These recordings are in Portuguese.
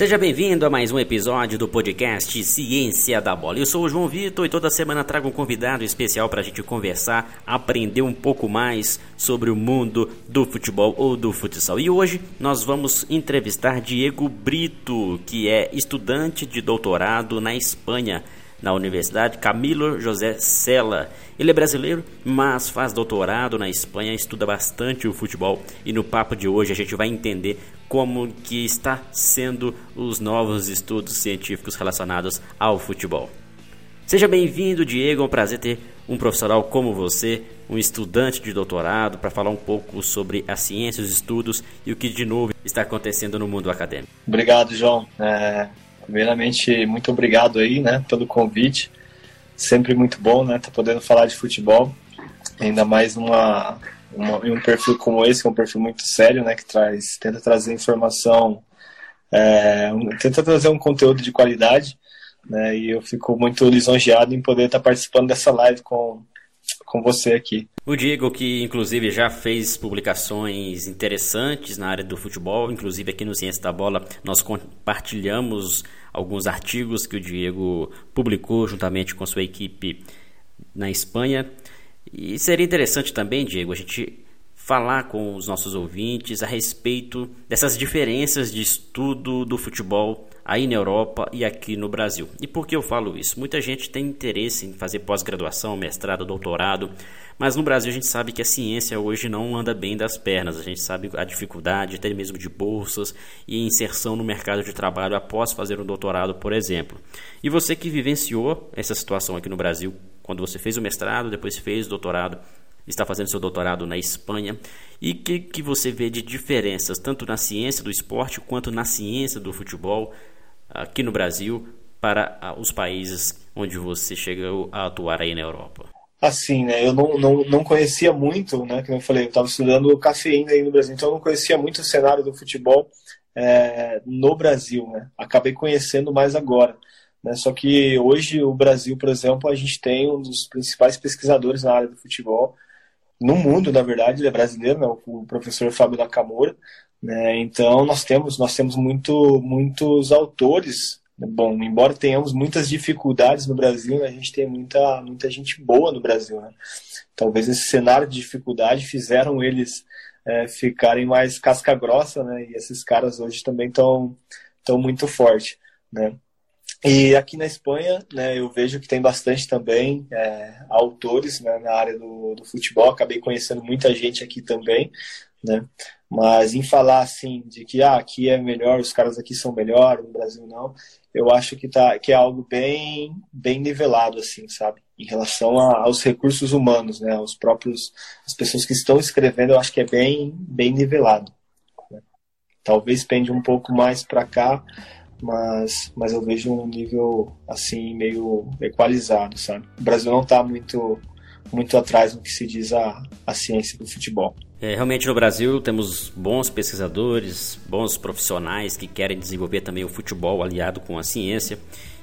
Seja bem-vindo a mais um episódio do podcast Ciência da Bola. Eu sou o João Vitor e toda semana trago um convidado especial para a gente conversar, aprender um pouco mais sobre o mundo do futebol ou do futsal. E hoje nós vamos entrevistar Diego Brito, que é estudante de doutorado na Espanha na Universidade Camilo José Sela. Ele é brasileiro, mas faz doutorado na Espanha, estuda bastante o futebol e no papo de hoje a gente vai entender como que está sendo os novos estudos científicos relacionados ao futebol. Seja bem-vindo, Diego, é um prazer ter um profissional como você, um estudante de doutorado, para falar um pouco sobre a ciência, os estudos e o que de novo está acontecendo no mundo acadêmico. Obrigado, João. É, Primeiramente, muito obrigado aí, né, pelo convite. Sempre muito bom, né, tá podendo falar de futebol. Ainda mais uma, uma um perfil como esse, que é um perfil muito sério, né, que traz, tenta trazer informação, é, tenta trazer um conteúdo de qualidade, né, e eu fico muito lisonjeado em poder estar participando dessa live com, com você aqui. O Diego, que inclusive já fez publicações interessantes na área do futebol, inclusive aqui no Ciência da Bola, nós compartilhamos alguns artigos que o Diego publicou juntamente com sua equipe na Espanha. E seria interessante também, Diego, a gente falar com os nossos ouvintes a respeito dessas diferenças de estudo do futebol aí na Europa e aqui no Brasil. E por que eu falo isso? Muita gente tem interesse em fazer pós-graduação, mestrado, doutorado, mas no Brasil a gente sabe que a ciência hoje não anda bem das pernas. A gente sabe a dificuldade até mesmo de bolsas e inserção no mercado de trabalho após fazer um doutorado, por exemplo. E você que vivenciou essa situação aqui no Brasil, quando você fez o mestrado, depois fez o doutorado, está fazendo seu doutorado na Espanha e que que você vê de diferenças tanto na ciência do esporte quanto na ciência do futebol aqui no Brasil para ah, os países onde você chegou a atuar aí na Europa? Assim, né? Eu não, não, não conhecia muito, né? Como eu falei, eu estava estudando cafeína aí no Brasil, então eu não conhecia muito o cenário do futebol é, no Brasil, né? Acabei conhecendo mais agora. Né? Só que hoje o Brasil, por exemplo, a gente tem um dos principais pesquisadores na área do futebol, no mundo, na verdade, ele é brasileiro, né? o professor Fábio Nakamura. Né? Então nós temos nós temos muito, muitos autores. Né? Bom, embora tenhamos muitas dificuldades no Brasil, né? a gente tem muita, muita gente boa no Brasil. Né? Talvez esse cenário de dificuldade fizeram eles é, ficarem mais casca grossa, né? E esses caras hoje também estão tão muito forte, né? E aqui na Espanha, né, eu vejo que tem bastante também é, autores né, na área do, do, futebol. Acabei conhecendo muita gente aqui também, né? Mas em falar assim de que ah, aqui é melhor, os caras aqui são melhor, no Brasil não, eu acho que tá que é algo bem bem nivelado assim, sabe? Em relação a, aos recursos humanos, né? Os próprios as pessoas que estão escrevendo, eu acho que é bem bem nivelado. Né? Talvez pende um pouco mais para cá mas, mas eu vejo um nível assim meio equalizado, sabe? O Brasil não está muito muito atrás no que se diz a, a ciência do futebol. É, realmente no Brasil temos bons pesquisadores, bons profissionais que querem desenvolver também o futebol aliado com a ciência.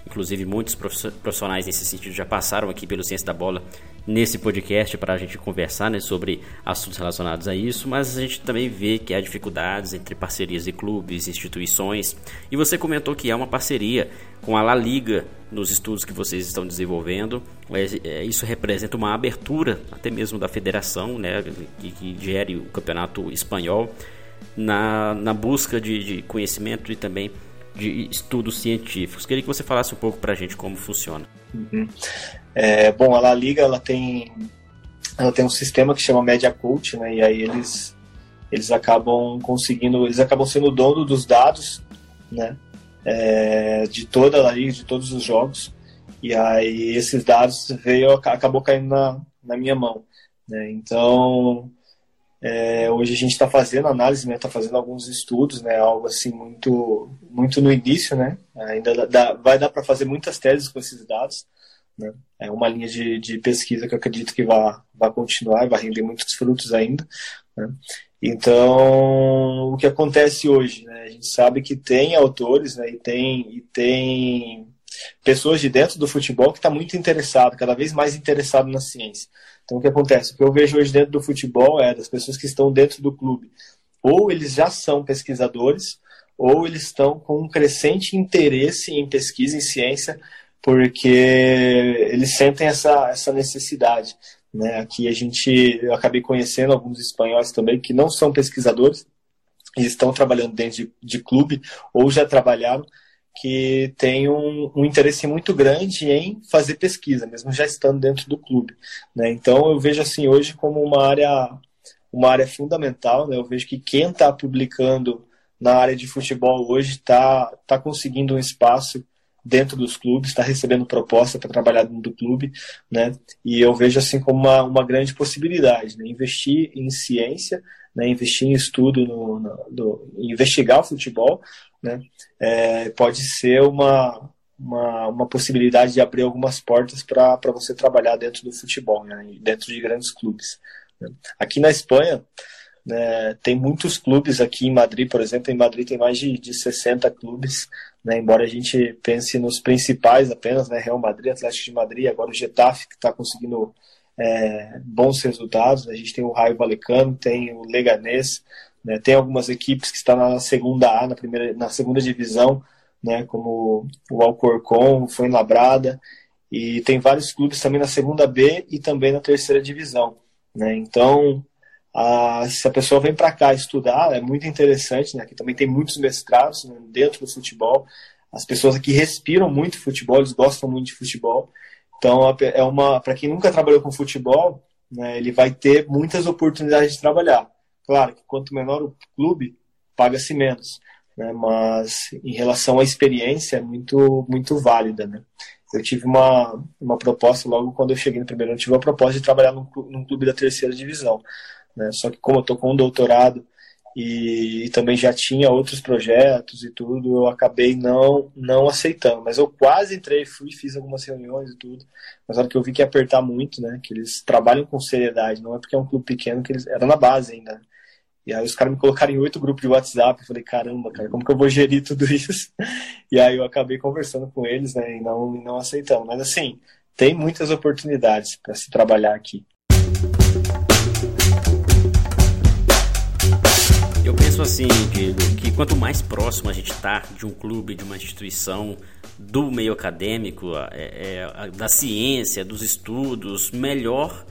Inclusive, muitos profissionais nesse sentido já passaram aqui pelo Ciência da Bola nesse podcast para a gente conversar né, sobre assuntos relacionados a isso, mas a gente também vê que há dificuldades entre parcerias de clubes, instituições. E você comentou que há uma parceria com a La Liga nos estudos que vocês estão desenvolvendo. É, é, isso representa uma abertura, até mesmo da federação, né, que, que gere o campeonato espanhol, na, na busca de, de conhecimento e também de estudos científicos. Queria que você falasse um pouco para a gente como funciona. Uhum. É, bom, a La Liga ela tem, ela tem um sistema que chama Media Cult, né? E aí eles eles acabam conseguindo, eles acabam sendo dono dos dados, né? É, de toda a La Liga, de todos os jogos. E aí esses dados veio acabou caindo na, na minha mão, né? Então é, hoje a gente está fazendo análise, está né, fazendo alguns estudos, né, algo assim muito, muito no início, né, ainda dá, vai dar para fazer muitas teses com esses dados, né, é uma linha de, de pesquisa que eu acredito que vai, vai continuar e vai render muitos frutos ainda, né. Então, o que acontece hoje, né, a gente sabe que tem autores, né, e tem, e tem pessoas de dentro do futebol que está muito interessado, cada vez mais interessado na ciência. Então, o que acontece? O que eu vejo hoje dentro do futebol é das pessoas que estão dentro do clube. Ou eles já são pesquisadores, ou eles estão com um crescente interesse em pesquisa em ciência, porque eles sentem essa, essa necessidade. Né? Aqui a gente, eu acabei conhecendo alguns espanhóis também que não são pesquisadores, e estão trabalhando dentro de, de clube ou já trabalharam, que tem um, um, interesse muito grande em fazer pesquisa, mesmo já estando dentro do clube. Né? Então eu vejo assim hoje como uma área, uma área fundamental. Né? Eu vejo que quem está publicando na área de futebol hoje está tá conseguindo um espaço dentro dos clubes, está recebendo proposta para trabalhar dentro do clube, né? E eu vejo assim como uma, uma grande possibilidade, né? Investir em ciência, né? Investir em estudo, no, no, no investigar o futebol, né? É, pode ser uma, uma, uma possibilidade de abrir algumas portas para você trabalhar dentro do futebol, né? Dentro de grandes clubes. Né? Aqui na Espanha, né, tem muitos clubes aqui em Madrid, por exemplo, em Madrid tem mais de, de 60 clubes, né, embora a gente pense nos principais apenas, né, Real Madrid, Atlético de Madrid, agora o Getafe, que está conseguindo é, bons resultados, a gente tem o Raio Valecano, tem o Leganés, né, tem algumas equipes que estão na segunda A, na, primeira, na segunda divisão, né, como o Alcorcon, o Fuenlabrada, e tem vários clubes também na segunda B e também na terceira divisão. Né, então, ah, se a pessoa vem para cá estudar, é muito interessante, né? Aqui também tem muitos mestrados né, dentro do futebol. As pessoas aqui respiram muito futebol, eles gostam muito de futebol. Então, é uma para quem nunca trabalhou com futebol, né, ele vai ter muitas oportunidades de trabalhar. Claro que quanto menor o clube, paga-se menos, né? Mas em relação à experiência, é muito muito válida, né? Eu tive uma, uma proposta logo quando eu cheguei no primeiro ano, tive uma proposta de trabalhar num, num clube da terceira divisão. Né? Só que como eu estou com um doutorado e, e, também já tinha outros projetos e tudo, eu acabei não não aceitando. Mas eu quase entrei, fui, fiz algumas reuniões e tudo. Mas na hora que eu vi que ia apertar muito, né? Que eles trabalham com seriedade, não é porque é um clube pequeno que eles. Era na base ainda. E aí os caras me colocaram em oito grupos de WhatsApp. Eu falei, caramba, cara, como que eu vou gerir tudo isso? E aí eu acabei conversando com eles, né? E não, não aceitando. Mas assim, tem muitas oportunidades para se trabalhar aqui. Eu penso assim, Diego, que quanto mais próximo a gente está de um clube, de uma instituição, do meio acadêmico, é, é, da ciência, dos estudos, melhor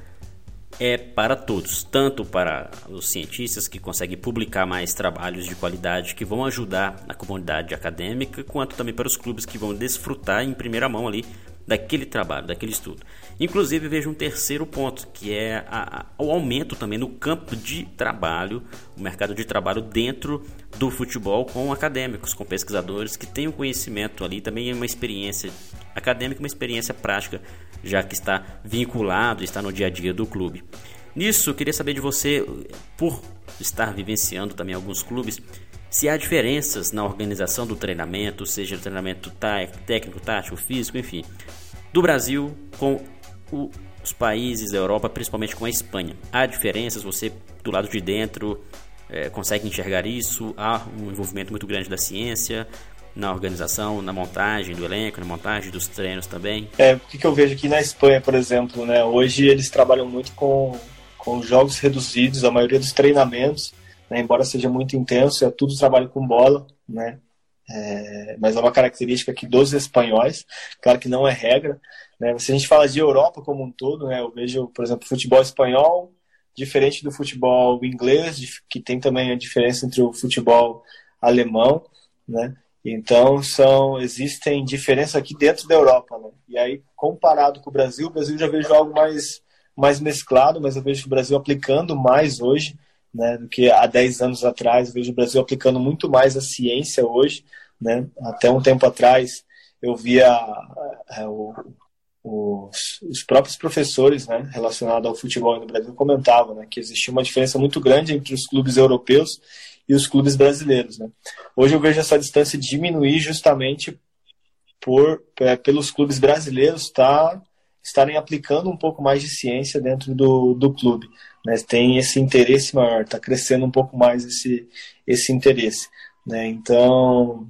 é para todos, tanto para os cientistas que conseguem publicar mais trabalhos de qualidade que vão ajudar a comunidade acadêmica, quanto também para os clubes que vão desfrutar em primeira mão ali daquele trabalho, daquele estudo. Inclusive, vejo um terceiro ponto, que é a, a, o aumento também no campo de trabalho, o mercado de trabalho dentro do futebol com acadêmicos, com pesquisadores que têm um conhecimento ali, também uma experiência acadêmica, uma experiência prática, já que está vinculado, está no dia a dia do clube. Nisso, queria saber de você, por estar vivenciando também alguns clubes, se há diferenças na organização do treinamento, seja treinamento técnico, tático, físico, enfim, do Brasil com o, os países da Europa, principalmente com a Espanha. Há diferenças, você do lado de dentro é, consegue enxergar isso? Há um envolvimento muito grande da ciência na organização, na montagem do elenco, na montagem dos treinos também? É, o que eu vejo aqui na Espanha, por exemplo, né? Hoje eles trabalham muito com, com jogos reduzidos, a maioria dos treinamentos, né, embora seja muito intenso, é tudo trabalho com bola, né? É, mas é uma característica aqui dos espanhóis, claro que não é regra. Né? Se a gente fala de Europa como um todo, né, eu vejo, por exemplo, futebol espanhol diferente do futebol inglês, que tem também a diferença entre o futebol alemão, né? Então são existem diferenças aqui dentro da Europa, né? E aí comparado com o Brasil, o Brasil já vejo algo mais mais mesclado, mas eu vejo o Brasil aplicando mais hoje né, do que há 10 anos atrás. Eu vejo o Brasil aplicando muito mais a ciência hoje. Né? Até um tempo atrás eu via é, o, os, os, próprios professores né, relacionados ao futebol no Brasil comentavam né, que existia uma diferença muito grande entre os clubes europeus e os clubes brasileiros. Né? Hoje eu vejo essa distância diminuir justamente por é, pelos clubes brasileiros tá, estarem aplicando um pouco mais de ciência dentro do, do clube né, tem esse interesse maior, está crescendo um pouco mais esse, esse interesse. Né? Então,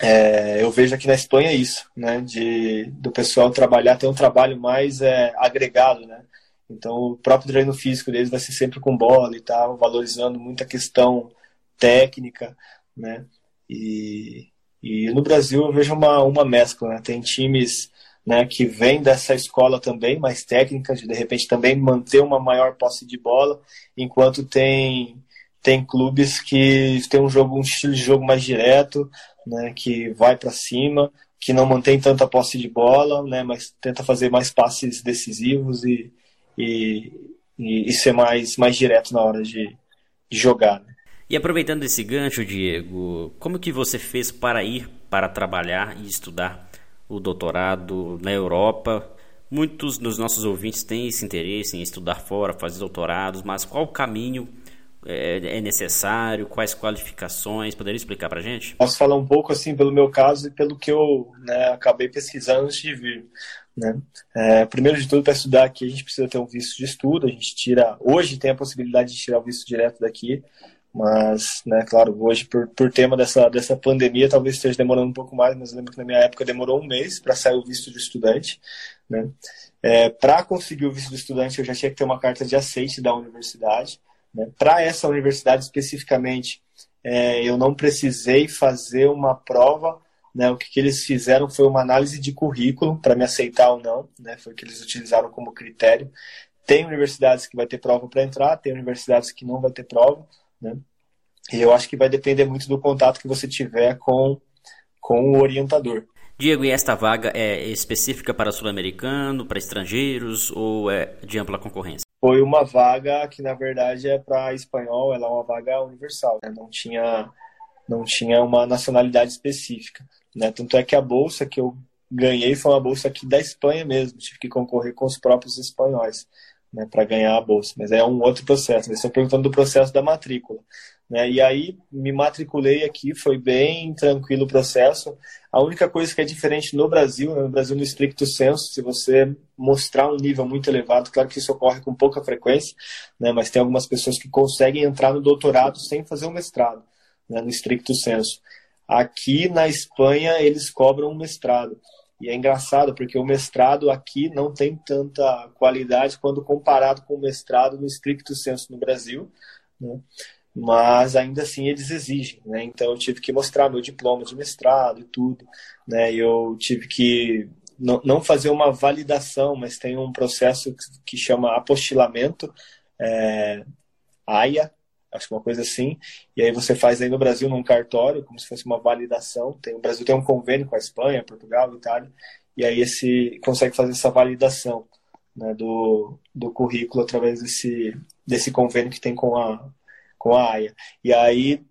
é, eu vejo aqui na Espanha isso, né, de, do pessoal trabalhar, ter um trabalho mais é, agregado, né? Então, o próprio treino físico deles vai ser sempre com bola e tal, valorizando muita questão técnica, né? E, e no Brasil eu vejo uma, uma mescla, né? Tem times né, que vêm dessa escola também, mais técnica, de repente também manter uma maior posse de bola, enquanto tem, tem clubes que tem um jogo, um estilo de jogo mais direto, né, que vai para cima, que não mantém tanta posse de bola, né, mas tenta fazer mais passes decisivos e, e, e, e ser mais, mais direto na hora de, de jogar. Né. E aproveitando esse gancho, Diego, como que você fez para ir para trabalhar e estudar o doutorado na Europa? Muitos dos nossos ouvintes têm esse interesse em estudar fora, fazer doutorados, mas qual o caminho é, é necessário? Quais qualificações? Poderia explicar para a gente? Posso falar um pouco assim pelo meu caso e pelo que eu né, acabei pesquisando antes de vir. Né? É, primeiro de tudo, para estudar aqui, a gente precisa ter um visto de estudo. A gente tira, hoje tem a possibilidade de tirar o visto direto daqui. Mas, né, claro, hoje, por, por tema dessa, dessa pandemia, talvez esteja demorando um pouco mais, mas eu lembro que na minha época demorou um mês para sair o visto de estudante. Né? É, para conseguir o visto de estudante, eu já tinha que ter uma carta de aceite da universidade. Né? Para essa universidade especificamente, é, eu não precisei fazer uma prova. Né? O que, que eles fizeram foi uma análise de currículo para me aceitar ou não. Né? Foi o que eles utilizaram como critério. Tem universidades que vai ter prova para entrar, tem universidades que não vai ter prova. Né? E eu acho que vai depender muito do contato que você tiver com, com o orientador. Diego, e esta vaga é específica para sul-americano, para estrangeiros ou é de ampla concorrência? Foi uma vaga que, na verdade, é para espanhol, ela é uma vaga universal, né? não, tinha, não tinha uma nacionalidade específica. Né? Tanto é que a bolsa que eu ganhei foi uma bolsa aqui da Espanha mesmo, tive que concorrer com os próprios espanhóis né, para ganhar a bolsa. Mas é um outro processo. Eles estão perguntando do processo da matrícula. Né? E aí me matriculei aqui, foi bem tranquilo o processo. A única coisa que é diferente no Brasil, né, no Brasil no estricto senso, se você mostrar um nível muito elevado, claro que isso ocorre com pouca frequência, né, mas tem algumas pessoas que conseguem entrar no doutorado sem fazer um mestrado, né, no estricto senso. Aqui na Espanha eles cobram um mestrado. E é engraçado porque o mestrado aqui não tem tanta qualidade quando comparado com o mestrado no estricto senso no Brasil, né? mas ainda assim eles exigem, né? Então eu tive que mostrar meu diploma de mestrado e tudo, né? Eu tive que não fazer uma validação, mas tem um processo que chama apostilamento, é, AIA, acho que uma coisa assim. E aí você faz aí no Brasil num cartório, como se fosse uma validação. Tem, o Brasil tem um convênio com a Espanha, Portugal, Itália, e aí esse consegue fazer essa validação né, do, do currículo através desse, desse convênio que tem com a, com a AIA. E aí,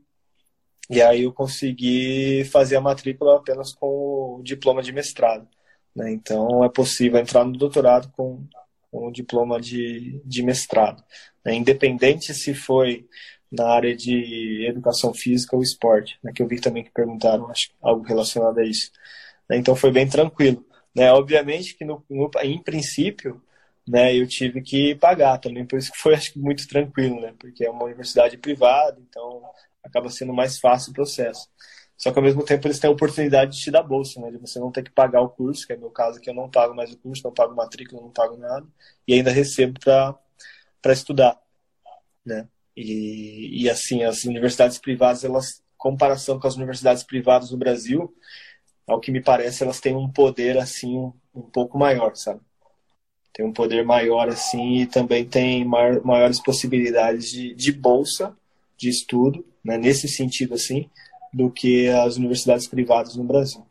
e aí eu consegui fazer a matrícula apenas com o diploma de mestrado. Né? Então é possível entrar no doutorado com, com o diploma de, de mestrado. Né? Independente se foi na área de educação física ou esporte, né? que eu vi também que perguntaram acho, algo relacionado a isso. Né? Então foi bem tranquilo. Né? Obviamente que no, no, em princípio né, eu tive que pagar também, por isso que foi acho, muito tranquilo, né? porque é uma universidade privada, então acaba sendo mais fácil o processo. Só que ao mesmo tempo eles têm a oportunidade de te dar bolsa, né? De você não ter que pagar o curso, que é meu caso que eu não pago mais o curso, não pago matrícula, não pago nada, e ainda recebo para estudar, né? E, e assim, as universidades privadas, elas, comparação com as universidades privadas no Brasil, ao que me parece, elas têm um poder assim um, um pouco maior, sabe? Tem um poder maior assim e também tem maior, maiores possibilidades de, de bolsa de estudo, né? Nesse sentido assim do que as universidades privadas no Brasil.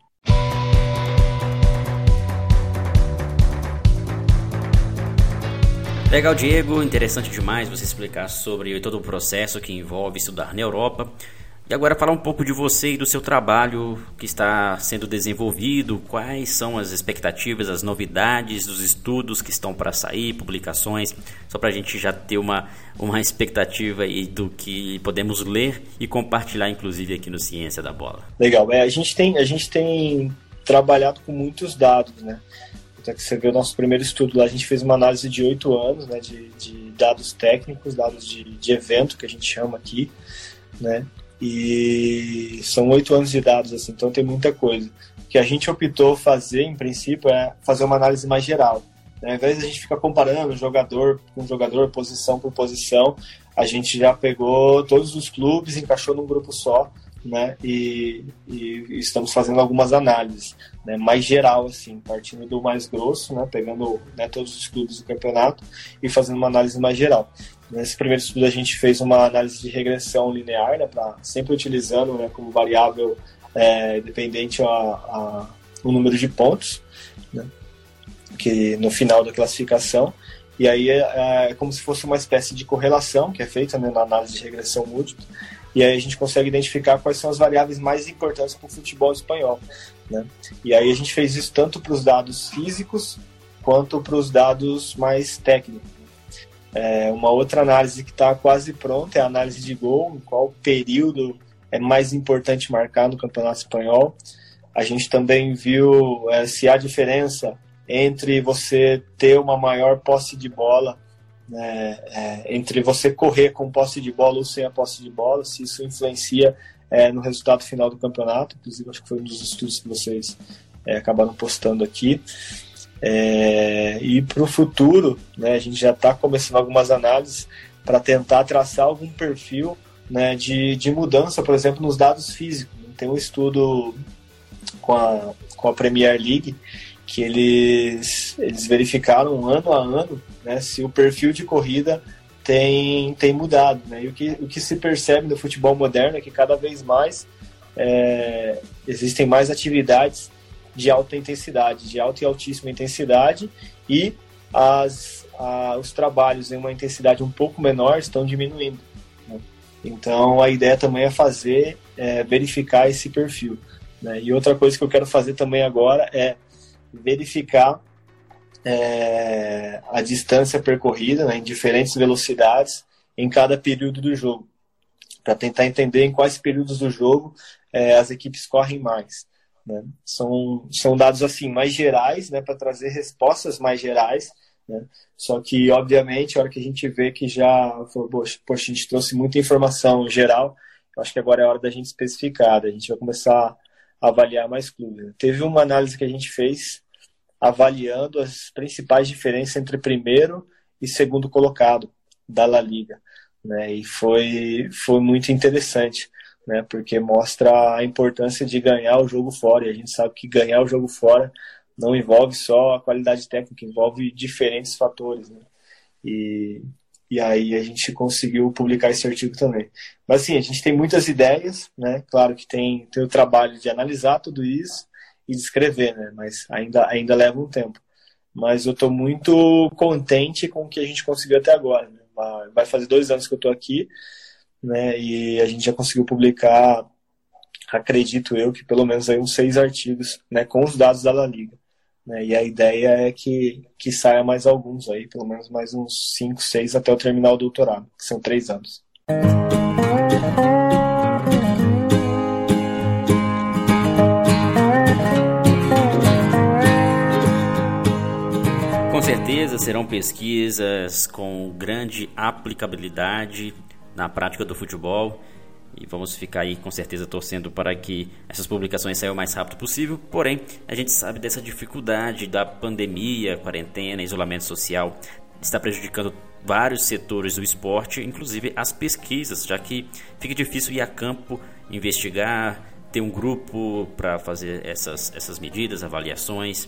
Legal, Diego. Interessante demais você explicar sobre todo o processo que envolve estudar na Europa. E agora falar um pouco de você e do seu trabalho que está sendo desenvolvido, quais são as expectativas, as novidades dos estudos que estão para sair, publicações, só para a gente já ter uma, uma expectativa aí do que podemos ler e compartilhar, inclusive, aqui no Ciência da Bola. Legal, é, a, gente tem, a gente tem trabalhado com muitos dados, né? Até que você vê o nosso primeiro estudo lá, a gente fez uma análise de oito anos, né, de, de dados técnicos, dados de, de evento, que a gente chama aqui, né? E são oito anos de dados, assim, então tem muita coisa. O que a gente optou fazer, em princípio, é fazer uma análise mais geral. Né? Ao invés de a gente ficar comparando jogador com jogador, posição por posição, a gente já pegou todos os clubes, encaixou num grupo só, né? E, e, estamos fazendo algumas análises, né? Mais geral, assim, partindo do mais grosso, né? Pegando né, todos os clubes do campeonato e fazendo uma análise mais geral. Nesse primeiro estudo a gente fez uma análise de regressão linear, né? Sempre utilizando né, como variável é, dependente a, a, o número de pontos, né? Que no final da classificação. E aí é, é, como se fosse uma espécie de correlação que é feita né, na análise de regressão múltipla e aí a gente consegue identificar quais são as variáveis mais importantes para o futebol espanhol. Né? E aí a gente fez isso tanto para os dados físicos quanto para os dados mais técnicos. É, uma outra análise que está quase pronta é a análise de gol, em qual período é mais importante marcar no Campeonato Espanhol. A gente também viu é, se há diferença entre você ter uma maior posse de bola né, é, entre você correr com posse de bola ou sem a posse de bola, se isso influencia é, no resultado final do campeonato. Inclusive, acho que foi um dos estudos que vocês é, acabaram postando aqui. É, e para o futuro, né, a gente já está começando algumas análises para tentar traçar algum perfil né, de, de mudança, por exemplo, nos dados físicos. Tem um estudo com a, com a Premier League que eles, eles verificaram ano a ano né, se o perfil de corrida tem, tem mudado. Né? E o que, o que se percebe no futebol moderno é que cada vez mais é, existem mais atividades de alta intensidade, de alta e altíssima intensidade, e as, a, os trabalhos em uma intensidade um pouco menor estão diminuindo. Né? Então a ideia também é fazer, é, verificar esse perfil. Né? E outra coisa que eu quero fazer também agora é verificar é, a distância percorrida né, em diferentes velocidades em cada período do jogo, para tentar entender em quais períodos do jogo é, as equipes correm mais. Né? São, são dados assim mais gerais, né, para trazer respostas mais gerais. Né? Só que, obviamente, a hora que a gente vê que já, poxa, a gente trouxe muita informação geral, eu acho que agora é hora da gente especificar, a gente vai começar avaliar mais clubes. Teve uma análise que a gente fez avaliando as principais diferenças entre primeiro e segundo colocado da La Liga, né? E foi foi muito interessante, né? Porque mostra a importância de ganhar o jogo fora. E a gente sabe que ganhar o jogo fora não envolve só a qualidade técnica, envolve diferentes fatores, né? E e aí a gente conseguiu publicar esse artigo também. Mas assim, a gente tem muitas ideias, né? Claro que tem, tem o trabalho de analisar tudo isso e de escrever, né? Mas ainda, ainda leva um tempo. Mas eu estou muito contente com o que a gente conseguiu até agora. Né? Vai fazer dois anos que eu estou aqui, né? E a gente já conseguiu publicar, acredito eu, que pelo menos aí uns seis artigos, né? Com os dados da La Liga. Né? E a ideia é que, que saia mais alguns aí, pelo menos mais uns 5, 6 até eu terminar o doutorado, que são três anos. Com certeza serão pesquisas com grande aplicabilidade na prática do futebol e vamos ficar aí com certeza torcendo para que essas publicações saiam o mais rápido possível. Porém, a gente sabe dessa dificuldade da pandemia, quarentena, isolamento social, está prejudicando vários setores do esporte, inclusive as pesquisas, já que fica difícil ir a campo investigar, ter um grupo para fazer essas, essas medidas, avaliações.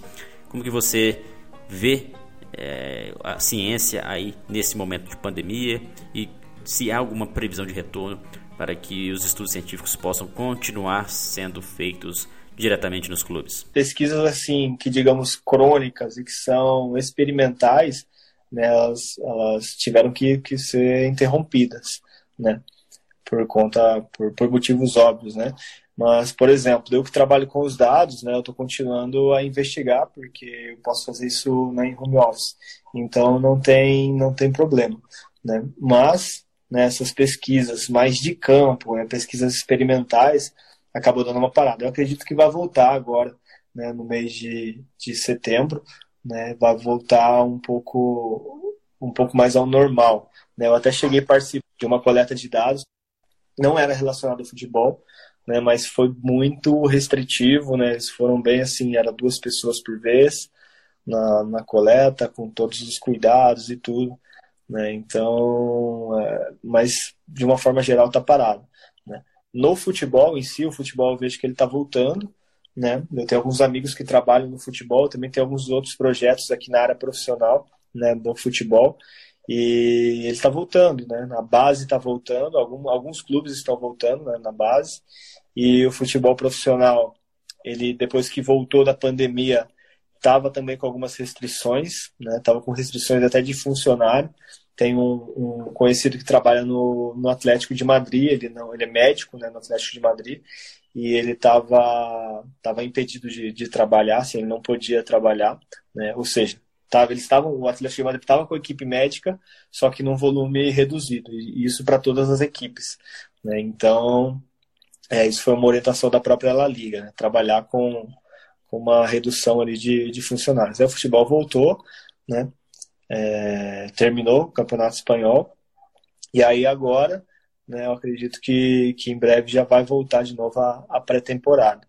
Como que você vê é, a ciência aí nesse momento de pandemia e se há alguma previsão de retorno para que os estudos científicos possam continuar sendo feitos diretamente nos clubes? Pesquisas assim que digamos crônicas e que são experimentais, né, elas, elas tiveram que, que ser interrompidas, né, por conta por, por motivos óbvios, né. Mas, por exemplo, eu que trabalho com os dados, né, eu estou continuando a investigar porque eu posso fazer isso né, em home office, então não tem não tem problema, né. Mas nessas né, pesquisas mais de campo, né, pesquisas experimentais, acabou dando uma parada. Eu acredito que vai voltar agora, né, no mês de, de setembro, né, vai voltar um pouco, um pouco mais ao normal. Né. Eu até cheguei a participar de uma coleta de dados, não era relacionado ao futebol, né, mas foi muito restritivo, né, eles foram bem assim, era duas pessoas por vez na, na coleta, com todos os cuidados e tudo. Né? Então, é, mas de uma forma geral está parado. Né? no futebol em si, o futebol eu vejo que ele está voltando, né? Eu tenho alguns amigos que trabalham no futebol, também tem alguns outros projetos aqui na área profissional, né, do futebol, e ele está voltando, né? A base está voltando, algum, alguns clubes estão voltando né, na base, e o futebol profissional, ele depois que voltou da pandemia, estava também com algumas restrições, né? Com restrições até de funcionário. Tem um, um, conhecido que trabalha no, no Atlético de Madrid, ele não, ele é médico, né, no Atlético de Madrid, e ele estava tava impedido de, de trabalhar, assim, ele não podia trabalhar, né? Ou seja, tava, eles estavam, o Atlético de Madrid estava com a equipe médica, só que num volume reduzido, e isso para todas as equipes, né? Então, é, isso foi uma orientação da própria La Liga, né? Trabalhar com, com uma redução ali de, de funcionários. Aí o futebol voltou, né? É, terminou o Campeonato Espanhol. E aí agora, né, eu acredito que, que em breve já vai voltar de novo a, a pré-temporada.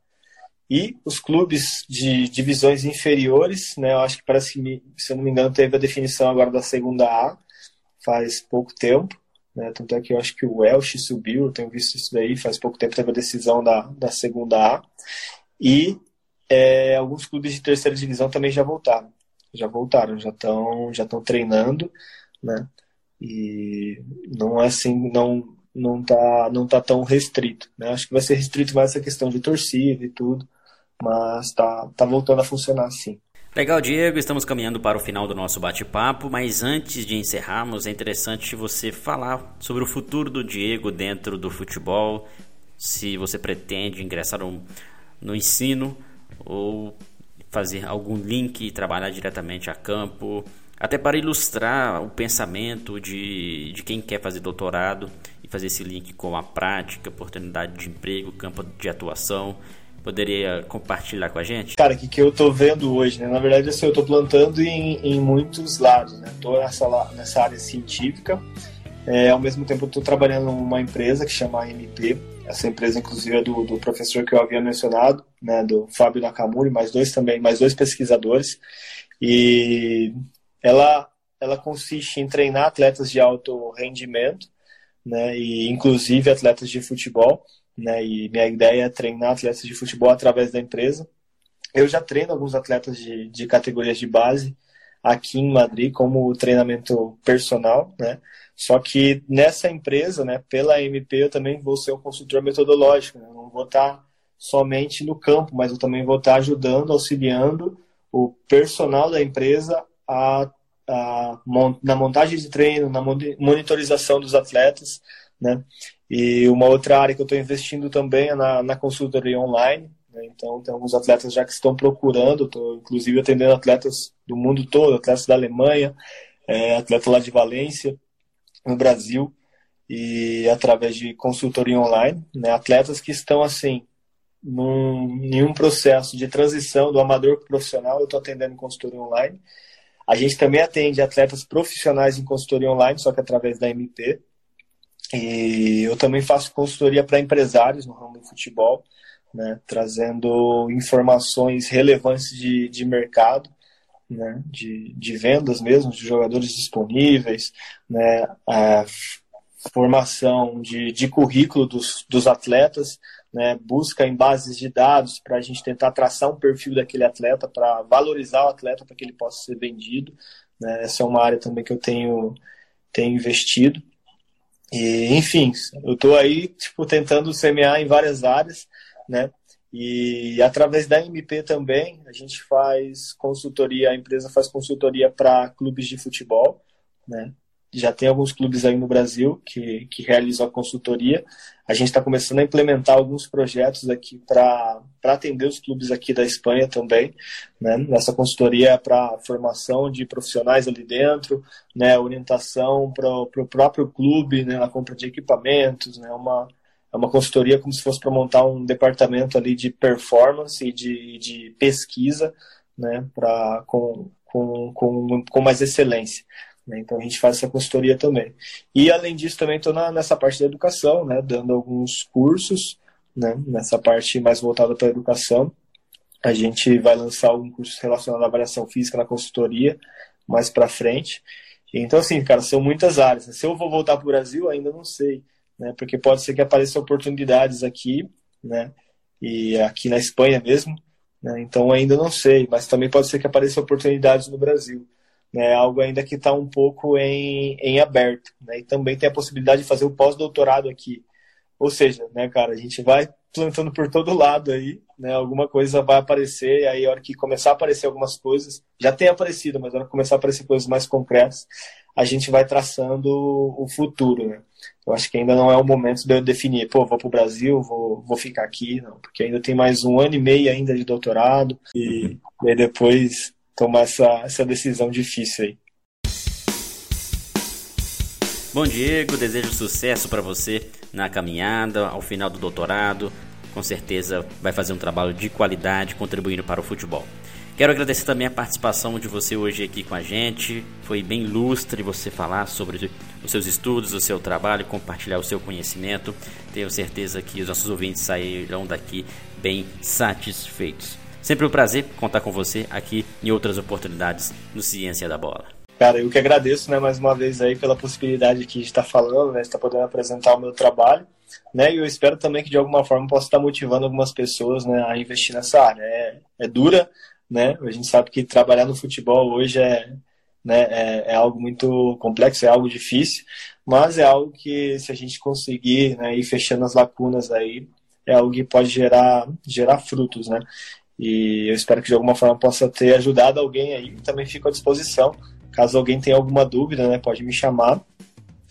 E os clubes de divisões inferiores, né, eu acho que parece que, se eu não me engano, teve a definição agora da segunda A, faz pouco tempo. Né, tanto é que eu acho que o Welsh subiu, eu tenho visto isso daí, faz pouco tempo teve a decisão da, da segunda A. E é, alguns clubes de terceira divisão também já voltaram já voltaram, já estão já estão treinando, né? E não é assim, não não tá não tá tão restrito, né? Acho que vai ser restrito mais essa questão de torcida e tudo, mas tá tá voltando a funcionar assim. Legal, Diego, estamos caminhando para o final do nosso bate-papo, mas antes de encerrarmos, é interessante você falar sobre o futuro do Diego dentro do futebol, se você pretende ingressar no ensino ou fazer algum link e trabalhar diretamente a campo, até para ilustrar o pensamento de, de quem quer fazer doutorado e fazer esse link com a prática, oportunidade de emprego, campo de atuação. Poderia compartilhar com a gente? Cara, o que, que eu tô vendo hoje, né? Na verdade, assim, eu tô plantando em, em muitos lados, né? Tô nessa, nessa área científica, é, ao mesmo tempo tô trabalhando numa empresa que chama AMP, essa empresa, inclusive, é do, do professor que eu havia mencionado, né, do Fábio Nakamura, mais dois também, mais dois pesquisadores. E ela, ela consiste em treinar atletas de alto rendimento, né, e inclusive atletas de futebol. Né, e minha ideia é treinar atletas de futebol através da empresa. Eu já treino alguns atletas de, de categorias de base aqui em Madrid como treinamento personal, né? Só que nessa empresa, né, pela MP, eu também vou ser um consultor metodológico. Né? Eu não vou estar somente no campo, mas eu também vou estar ajudando, auxiliando o personal da empresa a, a, na montagem de treino, na monitorização dos atletas. Né? E uma outra área que eu estou investindo também é na, na consultoria online. Né? Então, tem alguns atletas já que estão procurando, estou inclusive atendendo atletas do mundo todo, atletas da Alemanha, é, atleta lá de Valência no Brasil e através de consultoria online, né, atletas que estão assim num, em um processo de transição do amador para o profissional, eu estou atendendo consultoria online. A gente também atende atletas profissionais em consultoria online, só que através da MP. E eu também faço consultoria para empresários no ramo do futebol, né, trazendo informações relevantes de, de mercado né, de, de vendas mesmo, de jogadores disponíveis, né, a formação de, de currículo dos, dos atletas, né, busca em bases de dados para a gente tentar traçar um perfil daquele atleta, para valorizar o atleta para que ele possa ser vendido. Né, essa é uma área também que eu tenho, tenho investido. E, enfim, eu estou aí tipo, tentando semear em várias áreas, né? E através da MP também, a gente faz consultoria, a empresa faz consultoria para clubes de futebol, né? Já tem alguns clubes aí no Brasil que, que realizam a consultoria. A gente está começando a implementar alguns projetos aqui para atender os clubes aqui da Espanha também. Né? Nessa consultoria para formação de profissionais ali dentro, né? orientação para o próprio clube né? na compra de equipamentos, né? uma, é uma consultoria como se fosse para montar um departamento ali de performance e de, de pesquisa, né, pra, com, com, com, com mais excelência. Né? Então a gente faz essa consultoria também. E além disso também estou nessa parte da educação, né, dando alguns cursos, né, nessa parte mais voltada para a educação. A gente vai lançar algum curso relacionado à avaliação física na consultoria mais para frente. Então, assim, cara, são muitas áreas. Se eu vou voltar para o Brasil, ainda não sei né? Porque pode ser que apareçam oportunidades aqui, né? E aqui na Espanha mesmo, né? Então ainda não sei, mas também pode ser que apareçam oportunidades no Brasil. Né, algo ainda que está um pouco em, em aberto. Né, e também tem a possibilidade de fazer o pós-doutorado aqui. Ou seja, né, cara, a gente vai plantando por todo lado aí, né, alguma coisa vai aparecer, e aí a hora que começar a aparecer algumas coisas, já tem aparecido, mas a hora que começar a aparecer coisas mais concretas, a gente vai traçando o futuro, né. Eu acho que ainda não é o momento de eu definir, pô, vou para o Brasil, vou, vou ficar aqui, não, porque ainda tem mais um ano e meio ainda de doutorado, e, e aí depois tomar essa, essa decisão difícil aí. Bom, Diego, desejo sucesso para você na caminhada, ao final do doutorado. Com certeza vai fazer um trabalho de qualidade contribuindo para o futebol. Quero agradecer também a participação de você hoje aqui com a gente. Foi bem ilustre você falar sobre os seus estudos, o seu trabalho, compartilhar o seu conhecimento. Tenho certeza que os nossos ouvintes sairão daqui bem satisfeitos. Sempre um prazer contar com você aqui em outras oportunidades no Ciência da Bola. Cara, eu que agradeço, né, mais uma vez aí pela possibilidade que estar falando, né, estar podendo apresentar o meu trabalho, né, e eu espero também que de alguma forma possa estar motivando algumas pessoas, né, a investir nessa área. É, é dura, né, a gente sabe que trabalhar no futebol hoje é, né, é, é, algo muito complexo, é algo difícil, mas é algo que se a gente conseguir, né, ir fechando as lacunas aí, é algo que pode gerar, gerar frutos, né. E eu espero que de alguma forma possa ter ajudado alguém aí. Também fico à disposição. Caso alguém tenha alguma dúvida, né, pode me chamar.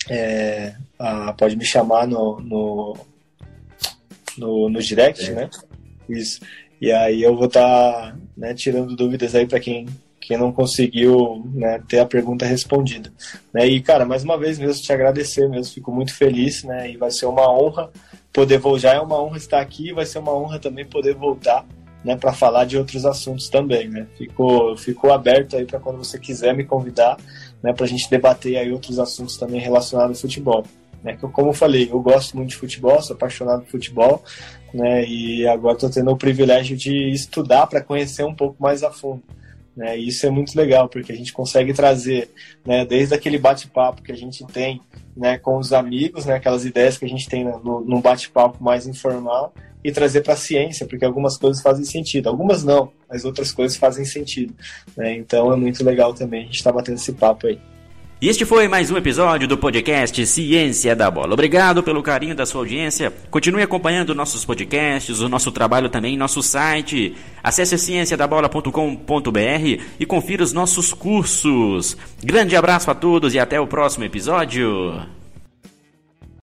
É, ah, pode me chamar no, no, no, no direct, é. né? Isso. E aí eu vou estar tá, né, tirando dúvidas aí para quem, quem não conseguiu né, ter a pergunta respondida. Né? E, cara, mais uma vez mesmo te agradecer mesmo, fico muito feliz, né? E vai ser uma honra poder voltar. Já é uma honra estar aqui, vai ser uma honra também poder voltar né, para falar de outros assuntos também, né? Ficou, ficou aberto aí para quando você quiser me convidar, né, para a gente debater aí outros assuntos também relacionados ao futebol. Né? Que, como eu falei, eu gosto muito de futebol, sou apaixonado por futebol, né? E agora estou tendo o privilégio de estudar para conhecer um pouco mais a fundo. Né? E isso é muito legal, porque a gente consegue trazer, né, desde aquele bate-papo que a gente tem né, com os amigos, né, aquelas ideias que a gente tem no, num bate-papo mais informal, e trazer para a ciência, porque algumas coisas fazem sentido, algumas não, mas outras coisas fazem sentido. Né? Então é muito legal também a gente estar tá batendo esse papo aí. E este foi mais um episódio do podcast Ciência da Bola. Obrigado pelo carinho da sua audiência. Continue acompanhando nossos podcasts, o nosso trabalho também nosso site. Acesse cienciadabola.com.br e confira os nossos cursos. Grande abraço a todos e até o próximo episódio.